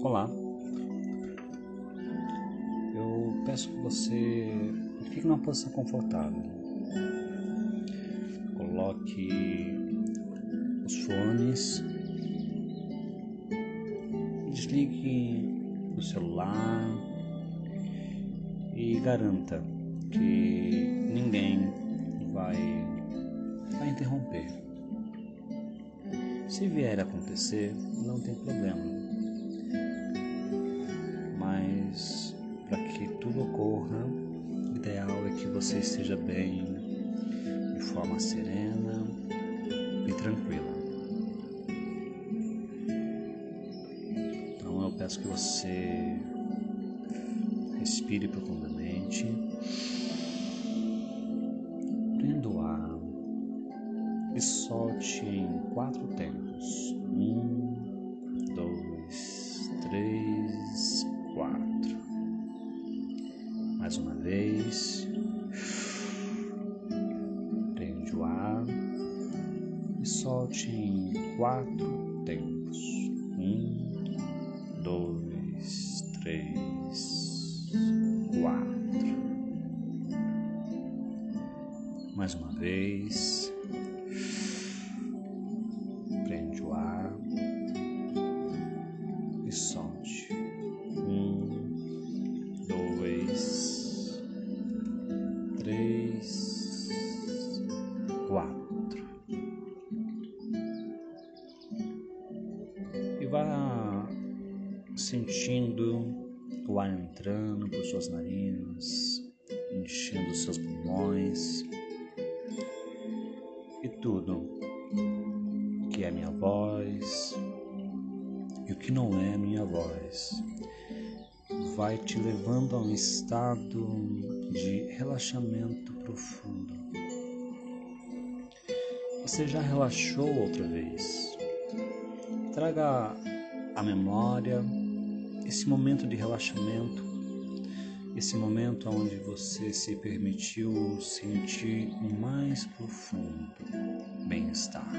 Olá, eu peço que você fique numa posição confortável. Coloque os fones, desligue o celular e garanta que ninguém vai, vai interromper. Se vier a acontecer, não tem problema você esteja bem, de forma serena e tranquila. Então eu peço que você respire profundamente, prenda o ar e solte em quatro tempos. Um, dois, três, quatro. Mais uma vez. Quatro enchendo os seus pulmões e tudo que é minha voz e o que não é minha voz vai te levando a um estado de relaxamento profundo. Você já relaxou outra vez? Traga à memória esse momento de relaxamento, esse momento onde você se permitiu sentir um mais profundo bem-estar.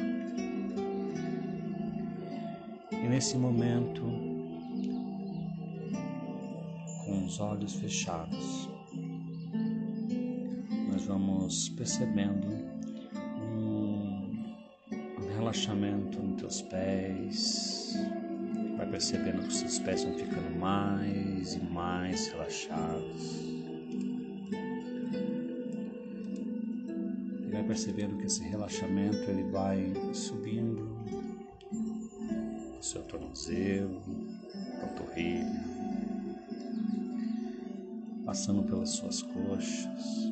E nesse momento, com os olhos fechados, nós vamos percebendo um, relaxamento nos teus pés. Vai percebendo que os seus pés vão ficando mais e mais relaxados. E vai percebendo que esse relaxamento ele vai subindo o seu tornozelo, panturrilha, passando pelas suas coxas,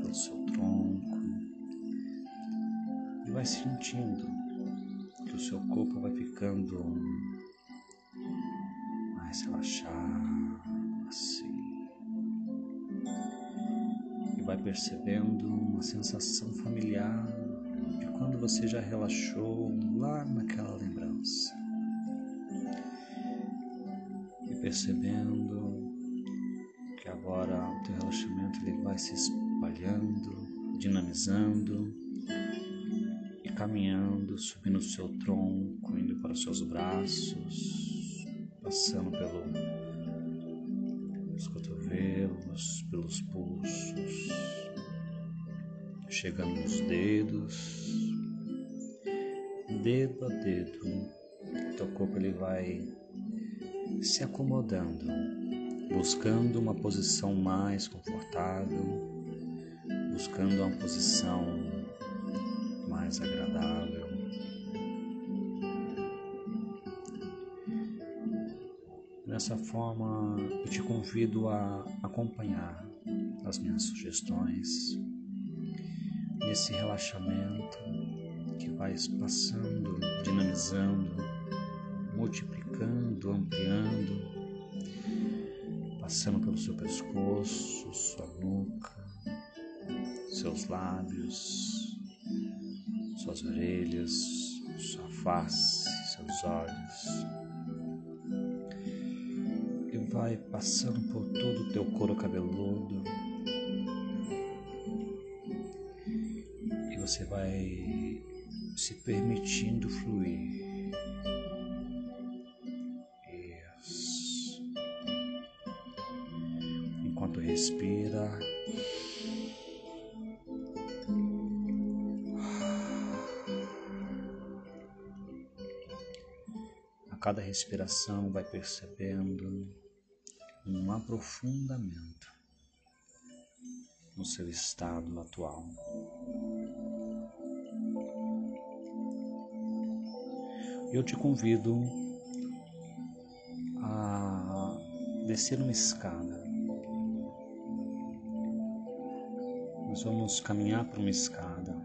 pelo seu tronco, e vai sentindo que o seu corpo vai ficando mais relaxado, assim, e vai percebendo uma sensação familiar de quando você já relaxou lá naquela lembrança. E percebendo que agora o teu relaxamento ele vai se espalhando, dinamizando e caminhando, subindo o seu tronco, indo para os seus braços, passando pelos cotovelos, pelos pulsos, chegando nos dedos, dedo a dedo, teu corpo ele vai se acomodando, buscando uma posição mais confortável, buscando uma posição mais agradável. Dessa forma, eu te convido a acompanhar as minhas sugestões nesse relaxamento que vai passando, dinamizando, multiplicando, ampliando, passando pelo seu pescoço, sua nuca, seus lábios, suas orelhas, sua face, seus olhos vai passando por todo o teu couro cabeludo. E você vai se permitindo fluir. Enquanto respira. cada respiração vai percebendo um aprofundamento no seu estado atual. Eu te convido a descer uma escada. Nós vamos caminhar por uma escada.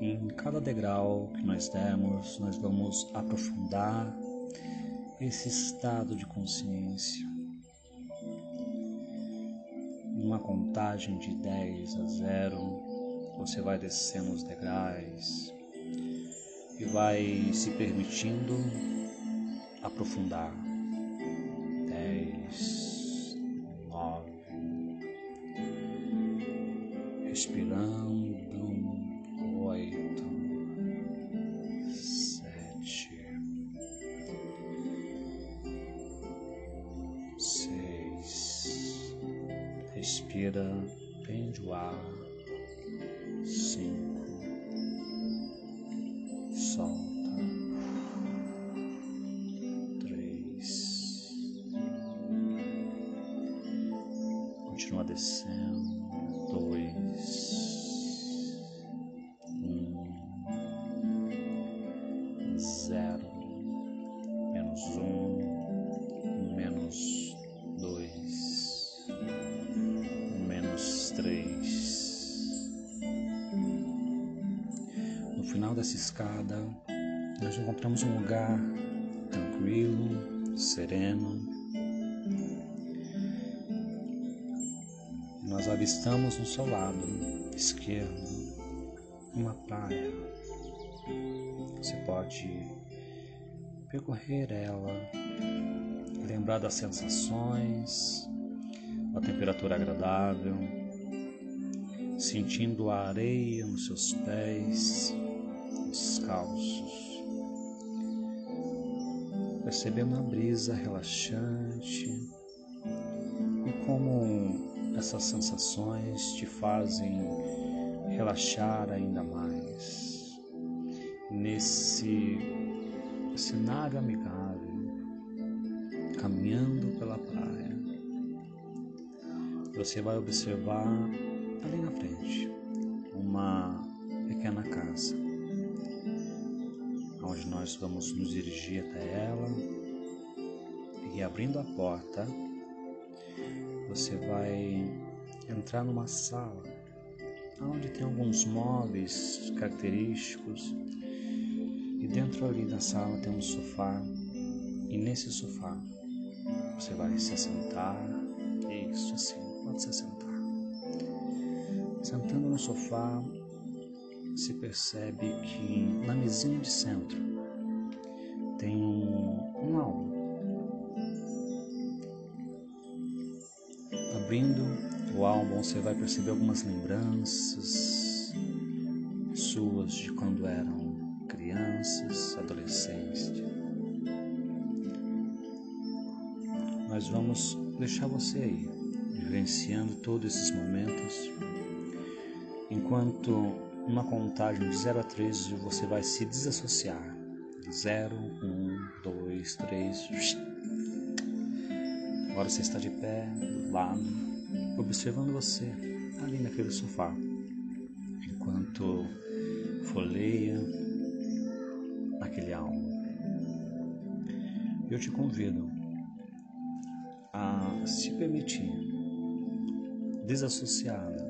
Em cada degrau que nós demos, nós vamos aprofundar esse estado de consciência. Numa contagem de 10 a 0, você vai descendo os degraus e vai se permitindo aprofundar. Continua descendo. Nós avistamos no seu lado esquerdo uma praia. Você pode percorrer ela, lembrar das sensações, da temperatura agradável, sentindo a areia nos seus pés descalços, percebendo a brisa relaxante e como essas sensações te fazem relaxar ainda mais nesse cenário amigável, caminhando pela praia. Você vai observar ali na frente uma pequena casa onde nós vamos nos dirigir até ela e abrindo a porta você vai entrar numa sala onde tem alguns móveis característicos e dentro ali da sala tem um sofá. E nesse sofá você vai se assentar. Isso assim pode se assentar. Sentando no sofá se percebe que na mesinha de centro tem um, um álbum. Abrindo o álbum, você vai perceber algumas lembranças suas de quando eram crianças, adolescentes. Nós vamos deixar você aí, vivenciando todos esses momentos, enquanto uma contagem de 0 a 3 você vai se desassociar. 0, 1, 2, 3. Agora você está de pé, do lado, observando você ali naquele sofá, enquanto folheia aquele álbum. Eu te convido a se permitir desassociada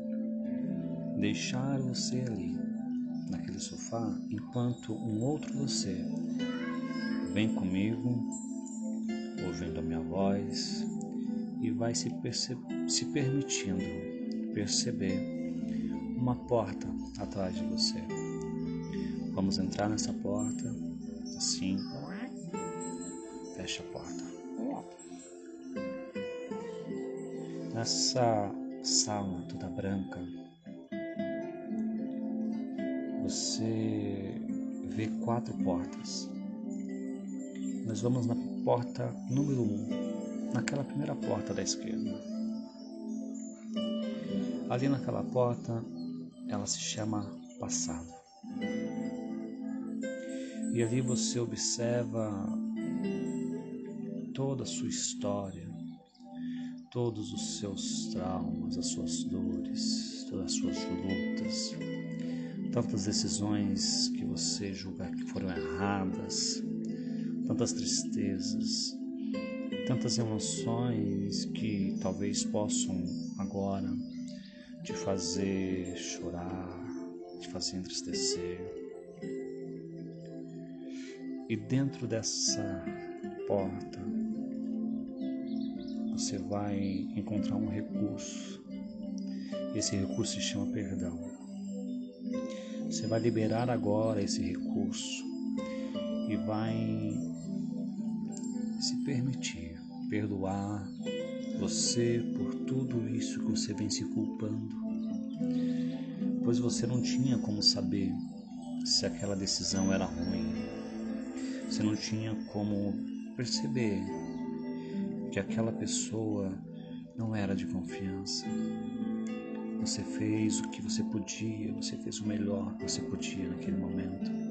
deixar você ali, naquele sofá, enquanto um outro você vem comigo, ouvindo a minha voz e vai se, se permitindo perceber uma porta atrás de você. Vamos entrar nessa porta, assim, fecha a porta. Nessa sala toda branca, você vê quatro portas. Nós vamos na porta número um. Naquela primeira porta da esquerda. Ali naquela porta, ela se chama passado. E ali você observa toda a sua história, todos os seus traumas, as suas dores, todas as suas lutas, tantas decisões que você julga que foram erradas, tantas tristezas, tantas emoções que talvez possam agora te fazer chorar, te fazer entristecer. E dentro dessa porta você vai encontrar um recurso. Esse recurso se chama perdão. Você vai liberar agora esse recurso e vai se permitir perdoar você por tudo isso que você vem se culpando, pois você não tinha como saber se aquela decisão era ruim, você não tinha como perceber que aquela pessoa não era de confiança. Você fez o que você podia, você fez o melhor que você podia naquele momento.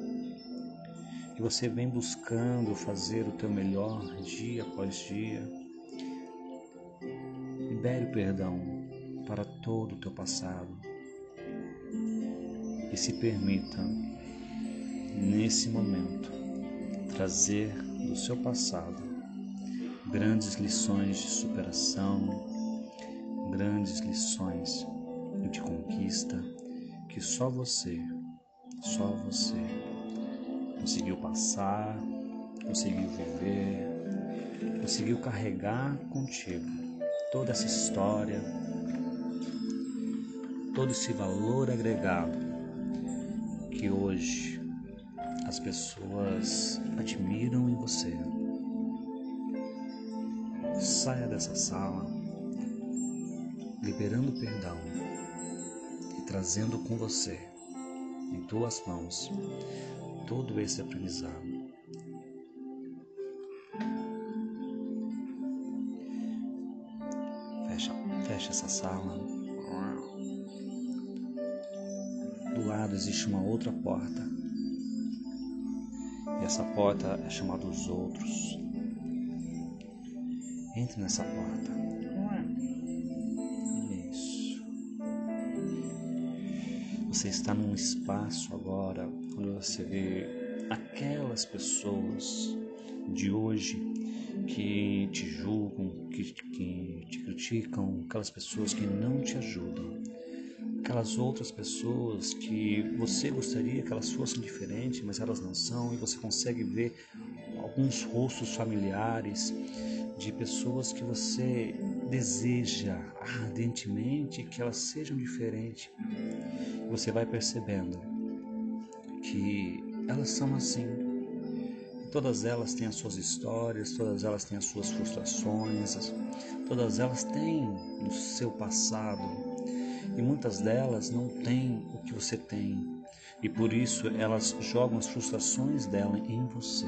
E você vem buscando fazer o teu melhor dia após dia. Libere o perdão para todo o teu passado. E se permita, nesse momento, trazer do seu passado grandes lições de superação, grandes lições de conquista que só você, só você conseguiu passar, conseguiu viver, conseguiu carregar contigo toda essa história, todo esse valor agregado que hoje as pessoas admiram em você. Saia dessa sala liberando perdão e trazendo com você, em tuas mãos, todo esse aprendizado. Fecha, fecha essa sala. Do lado existe uma outra porta. E essa porta é chamada os outros. Entre nessa porta. Isso. Você está num espaço agora onde você vê aquelas pessoas de hoje que te julgam, que, que te criticam, aquelas pessoas que não te ajudam, aquelas outras pessoas que você gostaria que elas fossem diferentes, mas elas não são, e você consegue ver alguns rostos familiares de pessoas que você deseja ardentemente que elas sejam diferentes. Você vai percebendo que elas são assim. Todas elas têm as suas histórias, todas elas têm as suas frustrações, todas elas têm no seu passado. E muitas delas não têm o que você tem. E por isso elas jogam as frustrações dela em você.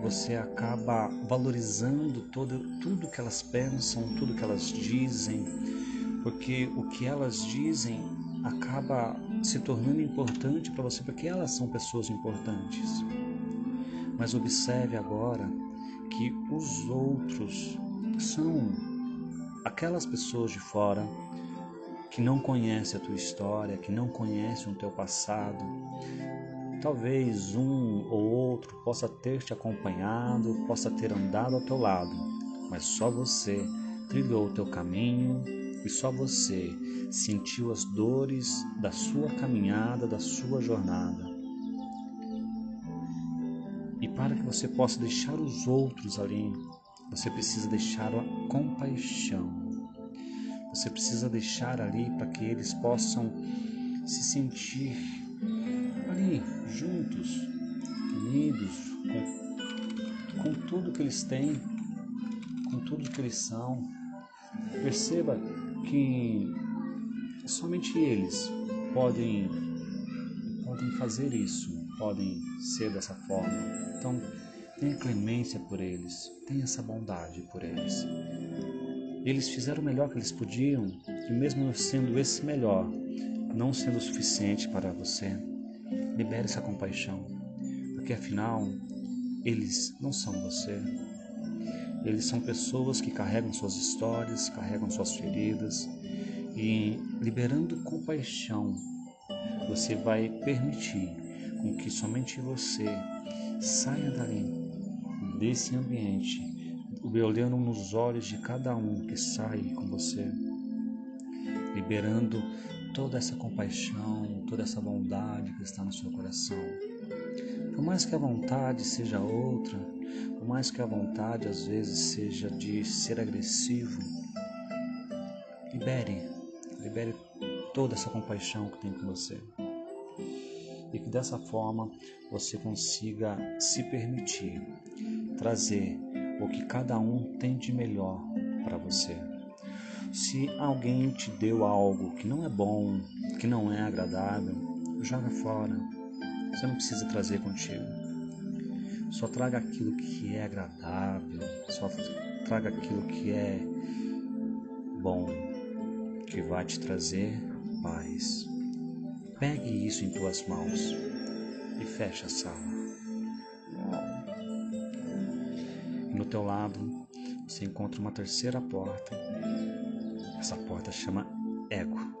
Você acaba valorizando todo, tudo que elas pensam, tudo que elas dizem, porque o que elas dizem acaba se tornando importante para você, porque elas são pessoas importantes. Mas observe agora que os outros são aquelas pessoas de fora que não conhecem a tua história, que não conhecem o teu passado, Talvez um ou outro possa ter te acompanhado, possa ter andado ao teu lado, mas só você trilhou o teu caminho e só você sentiu as dores da sua caminhada, da sua jornada. E para que você possa deixar os outros ali, você precisa deixar a compaixão. Você precisa deixar ali para que eles possam se sentir ali juntos, unidos, com, com tudo que eles têm, com tudo que eles são. Perceba que somente eles podem, podem fazer isso, podem ser dessa forma. Então, tenha clemência por eles, tenha essa bondade por eles. Eles fizeram o melhor que eles podiam, e mesmo sendo esse melhor, não sendo o suficiente para você, libere essa compaixão, porque afinal, eles não são você. Eles são pessoas que carregam suas histórias, carregam suas feridas, e liberando compaixão, você vai permitir com que somente você saia dali, desse ambiente, olhando nos olhos de cada um que sai com você, liberando toda essa compaixão, toda essa bondade que está no seu coração. Por mais que a vontade seja outra, por mais que a vontade às vezes seja de ser agressivo, libere, libere toda essa compaixão que tem com você. E que dessa forma você consiga se permitir trazer o que cada um tem de melhor para você. Se alguém te deu algo que não é bom, que não é agradável, joga fora. Você não precisa trazer contigo. Só traga aquilo que é agradável, só traga aquilo que é bom, que vai te trazer paz. Pegue isso em tuas mãos e feche a sala. no teu lado você encontra uma terceira porta. Essa porta chama ego.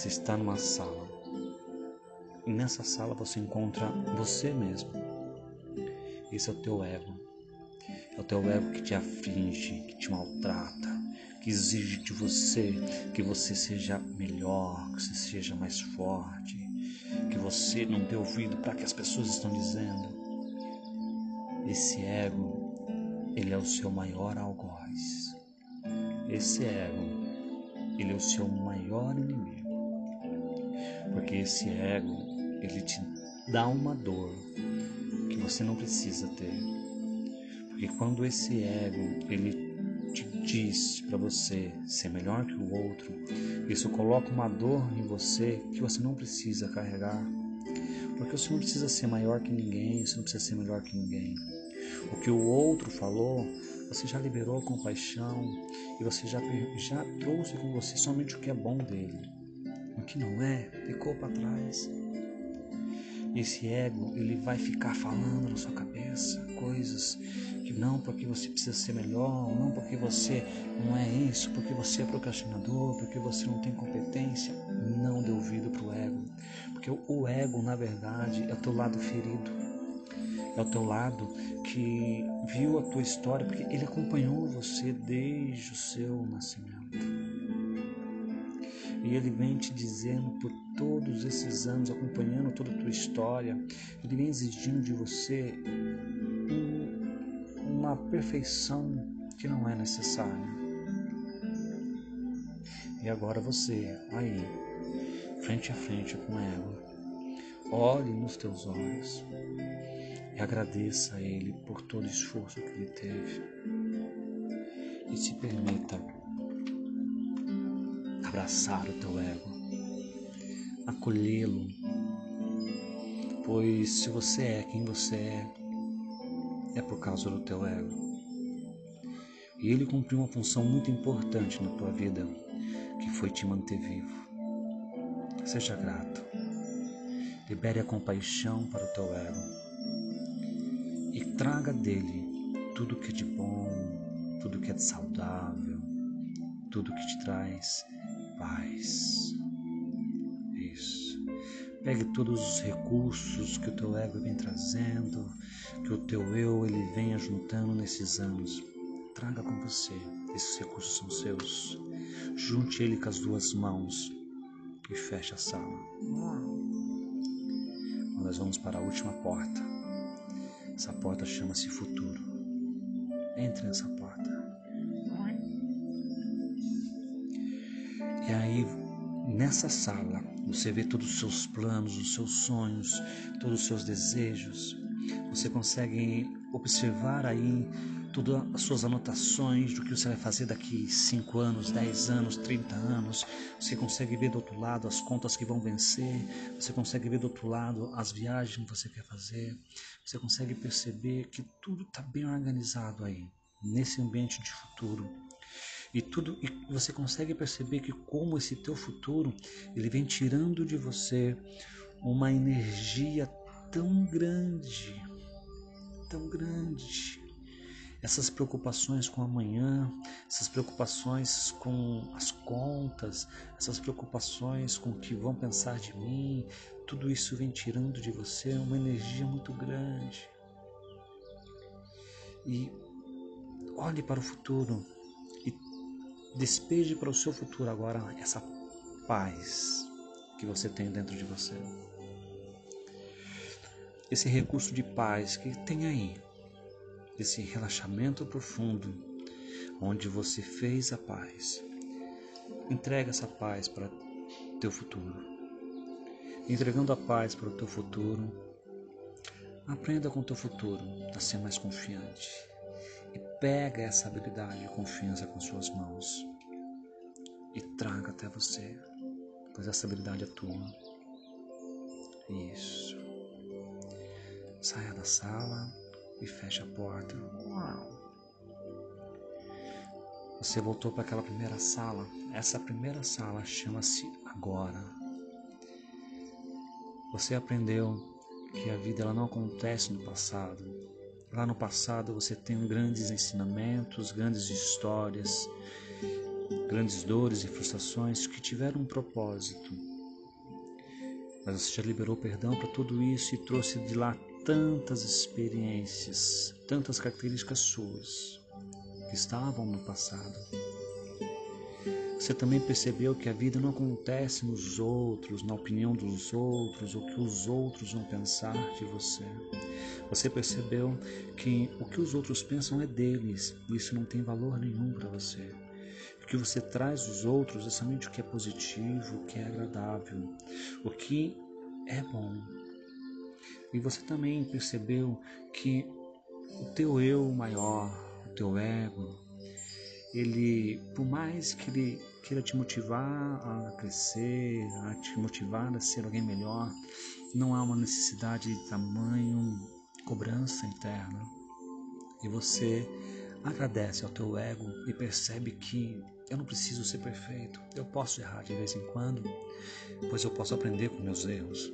Você está numa sala. E nessa sala você encontra você mesmo. Esse é o teu ego. É o teu ego que te aflige, que te maltrata, que exige de você que você seja melhor, que você seja mais forte, que você não dê ouvido para que as pessoas estão dizendo. Esse ego, ele é o seu maior algoz. Esse ego, ele é o seu maior inimigo. Porque esse ego, ele te dá uma dor que você não precisa ter. Porque quando esse ego, ele te diz para você ser melhor que o outro, isso coloca uma dor em você que você não precisa carregar. Porque você não precisa ser maior que ninguém, você não precisa ser melhor que ninguém. O que o outro falou, você já liberou com paixão e você já, já trouxe com você somente o que é bom dele. O que não é, ficou para trás. Esse ego, ele vai ficar falando na sua cabeça coisas que não porque você precisa ser melhor, não porque você não é isso, porque você é procrastinador, porque você não tem competência. Não dê ouvido para o ego, porque o ego, na verdade, é o teu lado ferido, é o teu lado que viu a tua história, porque ele acompanhou você desde o seu nascimento. E ele vem te dizendo por todos esses anos, acompanhando toda a tua história, ele vem exigindo de você uma perfeição que não é necessária. E agora você, aí, frente a frente com ela, olhe nos teus olhos e agradeça a Ele por todo o esforço que Ele teve. E se permita abraçar o teu ego, acolhê-lo, pois se você é quem você é, é por causa do teu ego. E ele cumpriu uma função muito importante na tua vida, que foi te manter vivo. Seja grato. Libere a compaixão para o teu ego. E traga dele tudo que é de bom, tudo que é de saudável, tudo que te traz paz. Isso. Pegue todos os recursos que o teu ego vem trazendo, que o teu eu ele venha juntando nesses anos. Traga com você, esses recursos são seus. Junte ele com as duas mãos e feche a sala. Nós vamos para a última porta. Essa porta chama-se futuro. Entre nessa porta. E aí, nessa sala, você vê todos os seus planos, os seus sonhos, todos os seus desejos. Você consegue observar aí todas as suas anotações do que você vai fazer daqui 5 anos, 10 anos, 30 anos. Você consegue ver do outro lado as contas que vão vencer, você consegue ver do outro lado as viagens que você quer fazer, você consegue perceber que tudo está bem organizado aí, nesse ambiente de futuro. E tudo e você consegue perceber que como esse teu futuro, ele vem tirando de você uma energia tão grande, tão grande, essas preocupações com amanhã, essas preocupações com as contas, essas preocupações com o que vão pensar de mim, tudo isso vem tirando de você uma energia muito grande. E olhe para o futuro despeje para o seu futuro agora essa paz que você tem dentro de você. Esse recurso de paz que tem aí esse relaxamento profundo, onde você fez a paz. Entrega essa paz para teu futuro. Entregando a paz para o teu futuro, aprenda com o teu futuro a ser mais confiante. Pega essa habilidade de confiança com suas mãos e traga até você, pois essa habilidade é tua. Isso. Saia da sala e fecha a porta. Você voltou para aquela primeira sala. Essa primeira sala chama-se Agora. Você aprendeu que a vida ela não acontece no passado. Lá no passado você tem grandes ensinamentos, grandes histórias, grandes dores e frustrações que tiveram um propósito. Mas você já liberou perdão para tudo isso e trouxe de lá tantas experiências, tantas características suas que estavam no passado. Você também percebeu que a vida não acontece nos outros, na opinião dos outros, o que os outros vão pensar de você. Você percebeu que o que os outros pensam é deles, e isso não tem valor nenhum para você. O que você traz dos outros é somente o que é positivo, o que é agradável, o que é bom. E você também percebeu que o teu eu maior, o teu ego, ele, por mais que ele queira te motivar a crescer, a te motivar a ser alguém melhor, não há uma necessidade de tamanho cobrança interna. E você agradece ao teu ego e percebe que eu não preciso ser perfeito, eu posso errar de vez em quando, pois eu posso aprender com meus erros.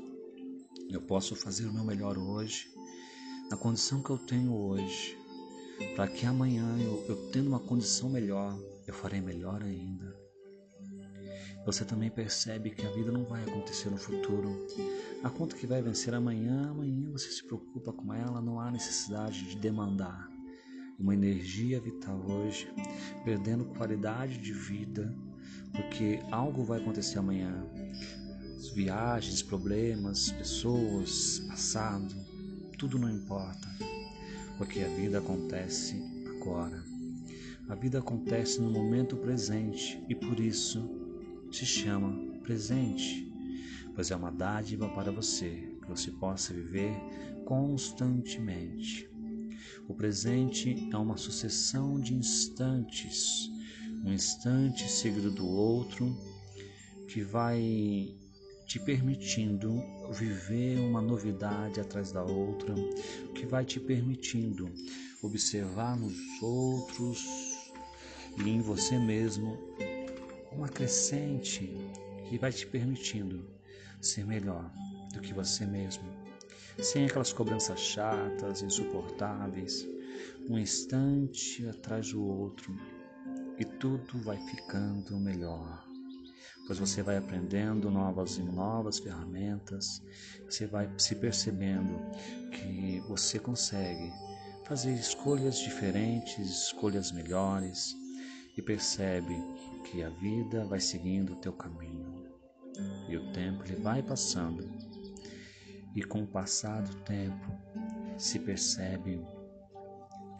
Eu posso fazer o meu melhor hoje, na condição que eu tenho hoje, para que amanhã eu, eu tendo uma condição melhor, eu farei melhor ainda. Você também percebe que a vida não vai acontecer no futuro. A conta que vai vencer amanhã, amanhã você se preocupa com ela, não há necessidade de demandar uma energia vital hoje, perdendo qualidade de vida, porque algo vai acontecer amanhã viagens, problemas, pessoas, passado, tudo não importa, porque a vida acontece agora. A vida acontece no momento presente e por isso se chama presente, pois é uma dádiva para você que você possa viver constantemente. O presente é uma sucessão de instantes, um instante seguido do outro, que vai te permitindo viver uma novidade atrás da outra, que vai te permitindo observar nos outros e em você mesmo uma crescente que vai te permitindo ser melhor do que você mesmo, sem aquelas cobranças chatas, insuportáveis, um instante atrás do outro e tudo vai ficando melhor. Pois você vai aprendendo novas e novas ferramentas, você vai se percebendo que você consegue fazer escolhas diferentes, escolhas melhores e percebe que a vida vai seguindo o teu caminho e o tempo ele vai passando e com o passar do tempo se percebe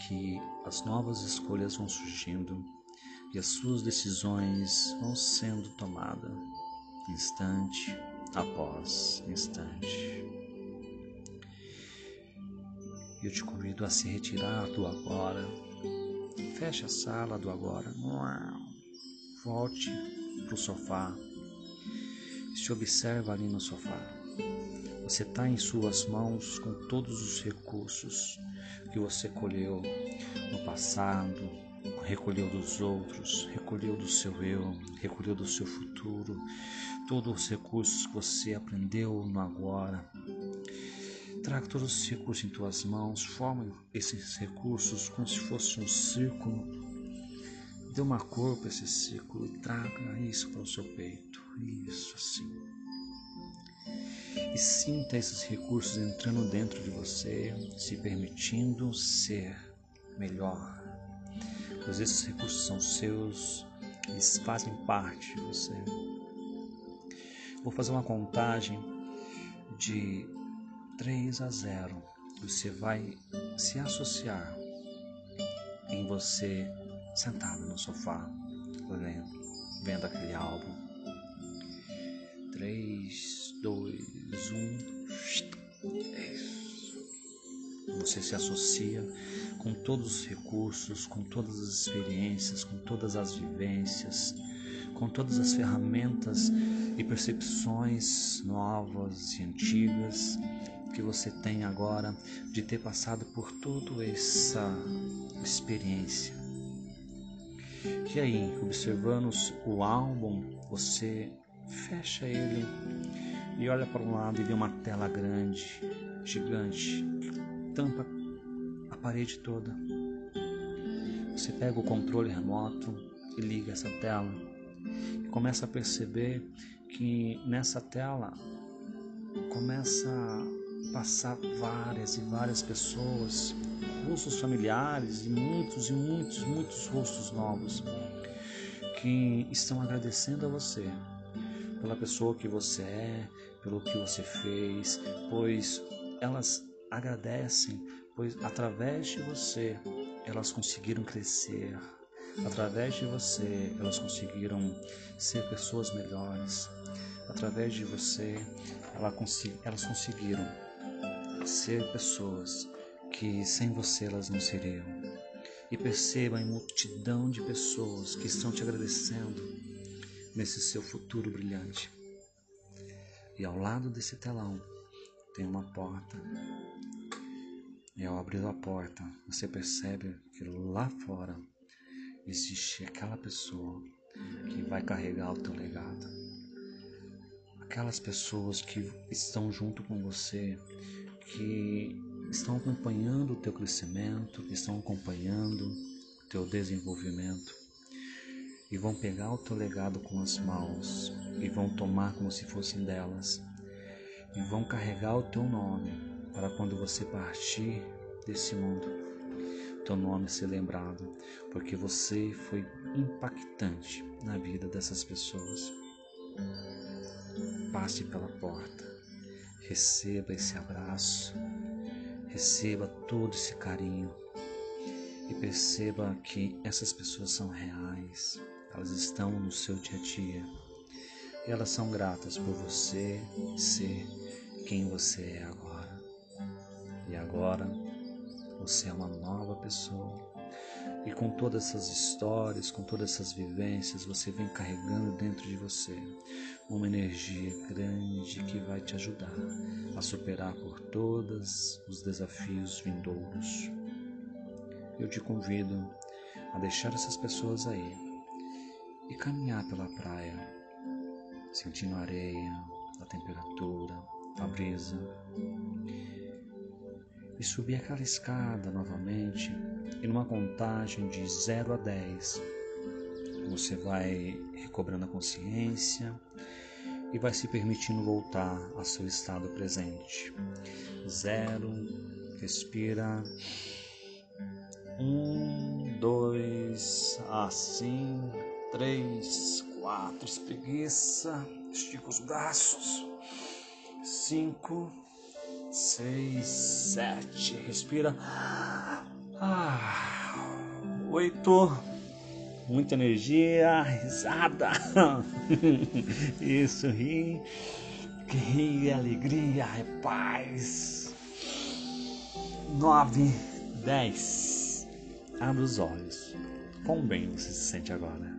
que as novas escolhas vão surgindo e as suas decisões vão sendo tomadas instante após instante. Eu te convido a se retirar do agora, Feche a sala do agora. Volte para o sofá. Se observa ali no sofá. Você está em suas mãos com todos os recursos que você colheu no passado, recolheu dos outros, recolheu do seu eu, recolheu do seu futuro, todos os recursos que você aprendeu no agora. Traga todos os recursos em tuas mãos, forma esses recursos como se fosse um círculo. Dê uma cor para esse círculo e traga isso para o seu peito. Isso assim. E sinta esses recursos entrando dentro de você, se permitindo ser melhor, pois esses recursos são seus, eles fazem parte de você. Vou fazer uma contagem de 3 a 0. Você vai se associar em você sentado no sofá, lendo, vendo aquele álbum. 3, 2, 1. Isso. Você se associa com todos os recursos, com todas as experiências, com todas as vivências, com todas as ferramentas e percepções novas e antigas que você tem agora de ter passado por toda essa experiência. E aí, observando o álbum, você fecha ele e olha para um lado e vê uma tela grande, gigante, que tampa parede toda. Você pega o controle remoto e liga essa tela e começa a perceber que nessa tela começa a passar várias e várias pessoas, rostos familiares e muitos e muitos, muitos rostos novos que estão agradecendo a você pela pessoa que você é, pelo que você fez, pois elas agradecem pois através de você elas conseguiram crescer, através de você elas conseguiram ser pessoas melhores, através de você elas conseguiram ser pessoas que sem você elas não seriam. E perceba a multidão de pessoas que estão te agradecendo nesse seu futuro brilhante. E ao lado desse telão tem uma porta e ao abrir a porta, você percebe que lá fora existe aquela pessoa que vai carregar o teu legado. Aquelas pessoas que estão junto com você, que estão acompanhando o teu crescimento, que estão acompanhando o teu desenvolvimento e vão pegar o teu legado com as mãos e vão tomar como se fossem delas e vão carregar o teu nome para quando você partir desse mundo, teu nome ser lembrado, porque você foi impactante na vida dessas pessoas. Passe pela porta, receba esse abraço, receba todo esse carinho e perceba que essas pessoas são reais, elas estão no seu dia a dia e elas são gratas por você ser quem você é agora. E agora você é uma nova pessoa. E com todas essas histórias, com todas essas vivências, você vem carregando dentro de você uma energia grande que vai te ajudar a superar por todos os desafios vindouros. Eu te convido a deixar essas pessoas aí e caminhar pela praia, sentindo a areia, a temperatura, a brisa e subir aquela escada novamente e numa contagem de 0 a 10 você vai recobrando a consciência e vai se permitindo voltar ao seu estado presente. Zero, respira. Um, dois, assim, três, quatro, espreguiça, estica os braços. Cinco, seis, sete, respira. Ah, oito, muita energia, risada. Isso, ri, ri, alegria, é paz. Nove, dez, abre os olhos. Quão bem você se sente agora?